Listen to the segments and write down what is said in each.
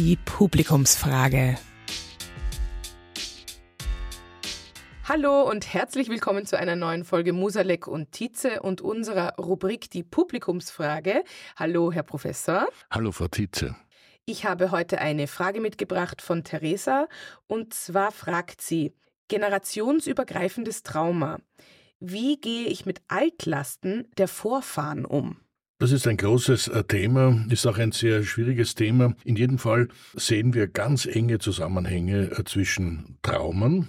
die Publikumsfrage. Hallo und herzlich willkommen zu einer neuen Folge Musalek und Tietze und unserer Rubrik Die Publikumsfrage. Hallo, Herr Professor. Hallo, Frau Tietze. Ich habe heute eine Frage mitgebracht von Theresa und zwar fragt sie: Generationsübergreifendes Trauma. Wie gehe ich mit Altlasten der Vorfahren um? Das ist ein großes äh, Thema, ist auch ein sehr schwieriges Thema. In jedem Fall sehen wir ganz enge Zusammenhänge äh, zwischen Traumen,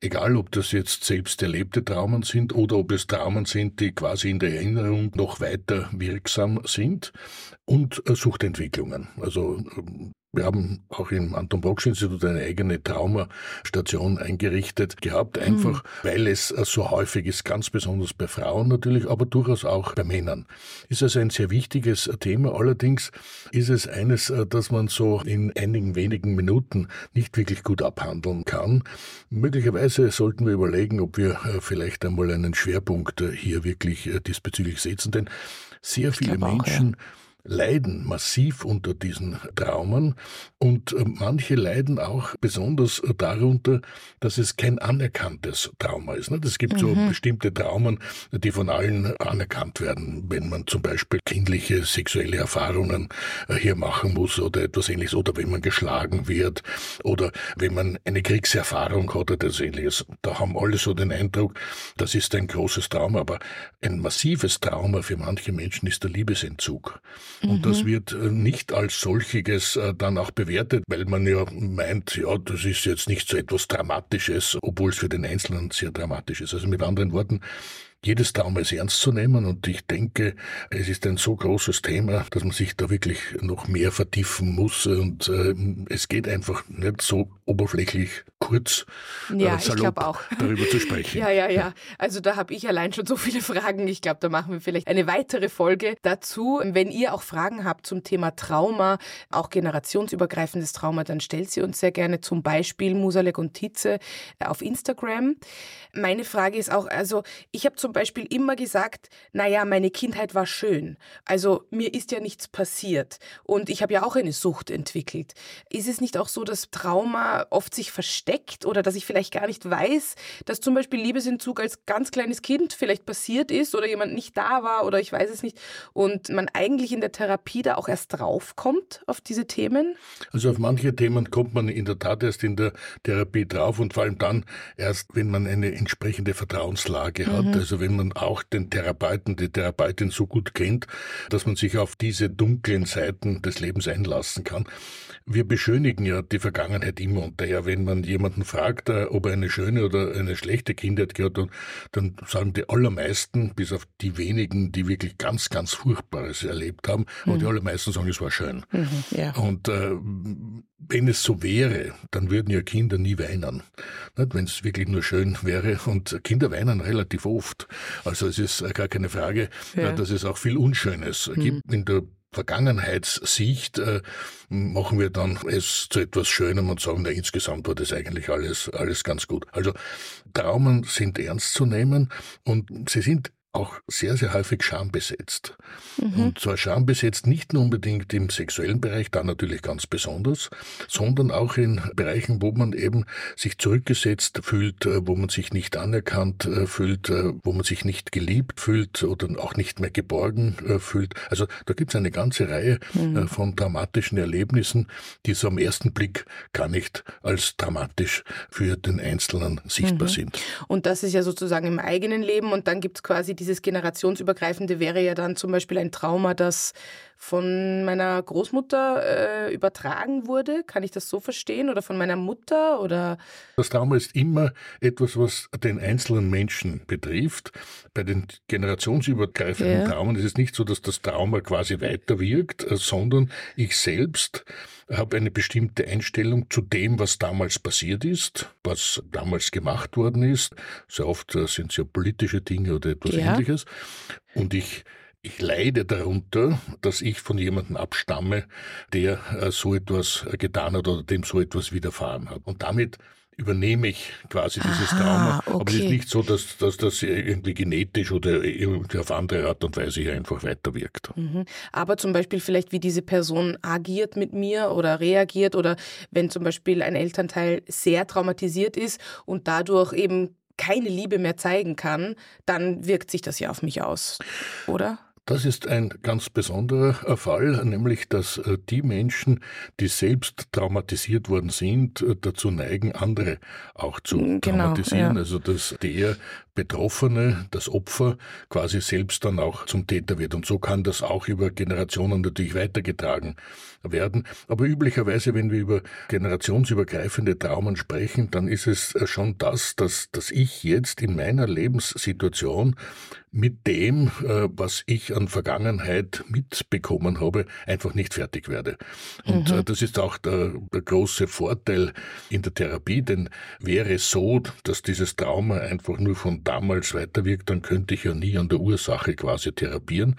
egal ob das jetzt selbst erlebte Traumen sind oder ob es Traumen sind, die quasi in der Erinnerung noch weiter wirksam sind und äh, Suchtentwicklungen. Also ähm, wir haben auch im Anton Brocksch Institut eine eigene Traumastation eingerichtet gehabt, einfach mhm. weil es so häufig ist, ganz besonders bei Frauen natürlich, aber durchaus auch bei Männern. Ist also ein sehr wichtiges Thema. Allerdings ist es eines, das man so in einigen wenigen Minuten nicht wirklich gut abhandeln kann. Möglicherweise sollten wir überlegen, ob wir äh, vielleicht einmal einen Schwerpunkt äh, hier wirklich äh, diesbezüglich setzen, denn sehr viele Menschen auch, ja leiden massiv unter diesen Traumen und äh, manche leiden auch besonders darunter, dass es kein anerkanntes Trauma ist. Es gibt mhm. so bestimmte Traumen, die von allen anerkannt werden, wenn man zum Beispiel kindliche sexuelle Erfahrungen äh, hier machen muss oder etwas ähnliches oder wenn man geschlagen wird oder wenn man eine Kriegserfahrung hat oder etwas ähnliches. Da haben alle so den Eindruck, das ist ein großes Trauma, aber ein massives Trauma für manche Menschen ist der Liebesentzug. Und das mhm. wird äh, nicht als solchiges äh, dann auch bewertet, weil man ja meint, ja, das ist jetzt nicht so etwas Dramatisches, obwohl es für den Einzelnen sehr dramatisch ist. Also mit anderen Worten, jedes Trauma ist ernst zu nehmen und ich denke, es ist ein so großes Thema, dass man sich da wirklich noch mehr vertiefen muss und äh, es geht einfach nicht so oberflächlich kurz ja, äh, ich auch. darüber zu sprechen. ja, ja, ja. Also da habe ich allein schon so viele Fragen. Ich glaube, da machen wir vielleicht eine weitere Folge dazu. Wenn ihr auch Fragen habt zum Thema Trauma, auch generationsübergreifendes Trauma, dann stellt sie uns sehr gerne zum Beispiel Musalek und Tietze auf Instagram. Meine Frage ist auch, also ich habe zum Beispiel immer gesagt, naja, meine Kindheit war schön. Also mir ist ja nichts passiert. Und ich habe ja auch eine Sucht entwickelt. Ist es nicht auch so, dass Trauma oft sich versteckt oder dass ich vielleicht gar nicht weiß, dass zum Beispiel Liebesentzug als ganz kleines Kind vielleicht passiert ist oder jemand nicht da war oder ich weiß es nicht und man eigentlich in der Therapie da auch erst draufkommt auf diese Themen? Also auf manche Themen kommt man in der Tat erst in der Therapie drauf und vor allem dann erst, wenn man eine entsprechende Vertrauenslage hat. Mhm. Also wenn man auch den Therapeuten, die Therapeutin so gut kennt, dass man sich auf diese dunklen Seiten des Lebens einlassen kann. Wir beschönigen ja die Vergangenheit immer und daher, wenn man jemanden fragt, äh, ob er eine schöne oder eine schlechte Kindheit gehabt hat, dann sagen die allermeisten, bis auf die wenigen, die wirklich ganz, ganz Furchtbares erlebt haben, mhm. aber die allermeisten sagen, es war schön. Mhm, ja. Und äh, wenn es so wäre, dann würden ja Kinder nie weinen. Wenn es wirklich nur schön wäre. Und Kinder weinen relativ oft. Also es ist gar keine Frage, ja. dass es auch viel Unschönes mhm. gibt in der Vergangenheitssicht äh, machen wir dann es zu etwas Schönem und sagen, na, insgesamt war das eigentlich alles, alles ganz gut. Also Traumen sind ernst zu nehmen und sie sind auch sehr, sehr häufig schambesetzt. Mhm. Und zwar schambesetzt nicht nur unbedingt im sexuellen Bereich, da natürlich ganz besonders, sondern auch in Bereichen, wo man eben sich zurückgesetzt fühlt, äh, wo man sich nicht anerkannt äh, fühlt, äh, wo man sich nicht geliebt fühlt oder auch nicht mehr geborgen fühlt. Also da gibt es eine ganze Reihe mhm. von dramatischen Erlebnissen, die so am ersten Blick gar nicht als dramatisch für den Einzelnen sichtbar mhm. sind. Und das ist ja sozusagen im eigenen Leben und dann gibt es quasi die dieses generationsübergreifende wäre ja dann zum Beispiel ein Trauma, das von meiner Großmutter äh, übertragen wurde. Kann ich das so verstehen? Oder von meiner Mutter? Oder? Das Trauma ist immer etwas, was den einzelnen Menschen betrifft. Bei den generationsübergreifenden ja. Traumen ist es nicht so, dass das Trauma quasi weiterwirkt, äh, sondern ich selbst habe eine bestimmte Einstellung zu dem, was damals passiert ist, was damals gemacht worden ist. Sehr oft äh, sind es ja politische Dinge oder etwas ja. ähnliches. Und ich ich leide darunter, dass ich von jemandem abstamme, der äh, so etwas getan hat oder dem so etwas widerfahren hat. Und damit übernehme ich quasi dieses Aha, Trauma. Okay. Aber es ist nicht so, dass, dass das irgendwie genetisch oder irgendwie auf andere Art und Weise hier einfach weiterwirkt. Mhm. Aber zum Beispiel vielleicht, wie diese Person agiert mit mir oder reagiert oder wenn zum Beispiel ein Elternteil sehr traumatisiert ist und dadurch eben keine Liebe mehr zeigen kann, dann wirkt sich das ja auf mich aus, oder? Das ist ein ganz besonderer Fall, nämlich dass äh, die Menschen, die selbst traumatisiert worden sind, äh, dazu neigen, andere auch zu genau, traumatisieren. Ja. Also dass der Betroffene, das Opfer, quasi selbst dann auch zum Täter wird. Und so kann das auch über Generationen natürlich weitergetragen werden. Aber üblicherweise, wenn wir über generationsübergreifende Traumen sprechen, dann ist es äh, schon das, dass, dass ich jetzt in meiner Lebenssituation mit dem, äh, was ich an Vergangenheit mitbekommen habe, einfach nicht fertig werde. Und mhm. Äh, das ist auch der, der, große Vorteil in der Therapie, denn wäre es so, dass dieses Trauma einfach nur von damals weiterwirkt, dann könnte ich ja nie an der Ursache quasi therapieren.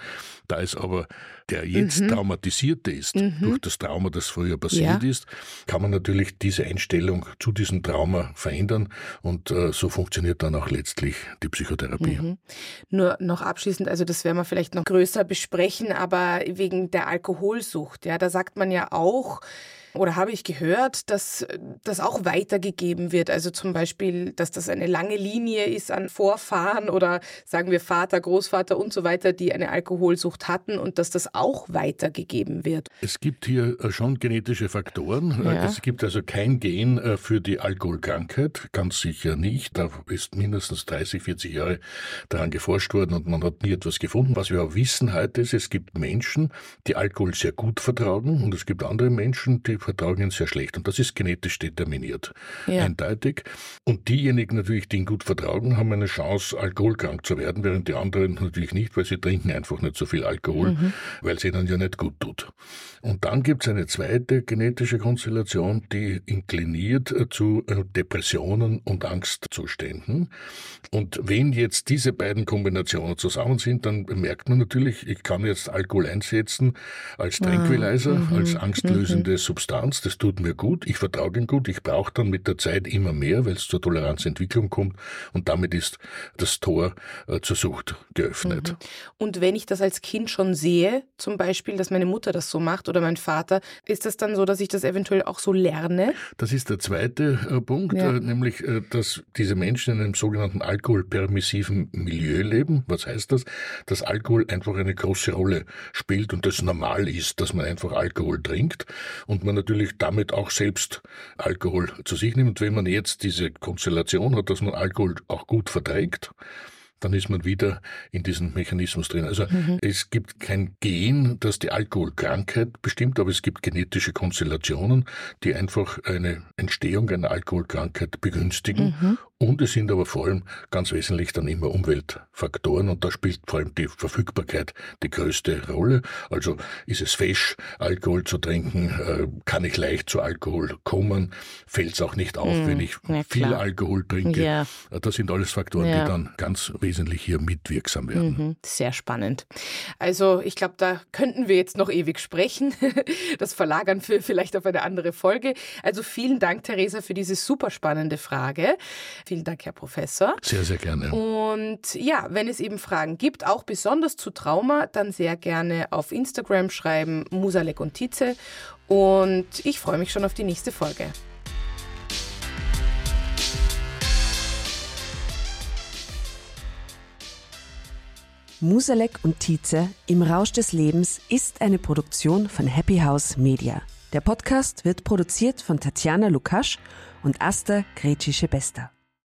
Da es aber der jetzt mhm. Traumatisierte ist, mhm. durch das Trauma, das früher passiert ja. ist, kann man natürlich diese Einstellung zu diesem Trauma verändern und äh, so funktioniert dann auch letztlich die Psychotherapie. Mhm. Nur noch abschließend, also das werden wir vielleicht noch größer besprechen, aber wegen der Alkoholsucht, ja, da sagt man ja auch, oder habe ich gehört, dass das auch weitergegeben wird. Also zum Beispiel, dass das eine lange Linie ist an Vorfahren oder sagen wir Vater, Großvater und so weiter, die eine Alkoholsucht hatten und dass das auch weitergegeben wird. Es gibt hier äh, schon genetische Faktoren. Äh, ja. Es gibt also kein Gen äh, für die Alkoholkrankheit, ganz sicher nicht. Da ist mindestens 30, 40 Jahre daran geforscht worden und man hat nie etwas gefunden. Was wir auch wissen heute ist, es gibt Menschen, die Alkohol sehr gut vertragen und es gibt andere Menschen, die vertragen ihn sehr schlecht. Und das ist genetisch determiniert. Ja. Eindeutig. Und diejenigen natürlich, die ihn gut vertragen, haben eine Chance, alkoholkrank zu werden, während die anderen natürlich nicht, weil sie trinken einfach nicht so viel Alkohol, mhm. weil es ihnen ja nicht gut tut. Und dann gibt es eine zweite genetische Konstellation, die inkliniert äh, zu äh, Depressionen und Angstzuständen. Und wenn jetzt diese beiden Kombinationen zusammen sind, dann merkt man natürlich, ich kann jetzt Alkohol einsetzen als ah, Tranquilizer, mhm. als angstlösende mhm. Substanz, das tut mir gut, ich vertraue ihm gut, ich brauche dann mit der Zeit immer mehr, weil es zur Toleranzentwicklung kommt und damit ist das Tor äh, zur Sucht geöffnet. Mhm. Und wenn ich das als Kind schon sehe, zum Beispiel, dass meine Mutter das so macht oder mein Vater. Ist das dann so, dass ich das eventuell auch so lerne? Das ist der zweite äh, Punkt, ja. äh, nämlich, dass diese Menschen in einem sogenannten alkoholpermissiven Milieu leben. Was heißt das? Dass Alkohol einfach eine große Rolle spielt und das normal ist, dass man einfach Alkohol trinkt und man natürlich damit auch selbst Alkohol zu sich nimmt. Und wenn man jetzt diese Konstellation hat, dass man Alkohol auch gut verträgt, dann ist man wieder in diesem Mechanismus drin. Also mhm. es gibt kein Gen, das die Alkoholkrankheit bestimmt, aber es gibt genetische Konstellationen, die einfach eine Entstehung einer Alkoholkrankheit begünstigen mhm. Und es sind aber vor allem ganz wesentlich dann immer Umweltfaktoren und da spielt vor allem die Verfügbarkeit die größte Rolle. Also ist es fesch, Alkohol zu trinken, äh, kann ich leicht zu Alkohol kommen, fällt es auch nicht auf, mm, wenn ich ja, viel Alkohol trinke. Ja. Das sind alles Faktoren, ja. die dann ganz wesentlich hier mitwirksam werden. Mhm, sehr spannend. Also ich glaube, da könnten wir jetzt noch ewig sprechen. Das verlagern wir vielleicht auf eine andere Folge. Also vielen Dank, Theresa, für diese super spannende Frage. Vielen Dank, Herr Professor. Sehr, sehr gerne. Und ja, wenn es eben Fragen gibt, auch besonders zu Trauma, dann sehr gerne auf Instagram schreiben, Musalek und Tize. Und ich freue mich schon auf die nächste Folge. Musalek und Tietze im Rausch des Lebens ist eine Produktion von Happy House Media. Der Podcast wird produziert von Tatjana Lukasch und Asta Gretschi-Bester.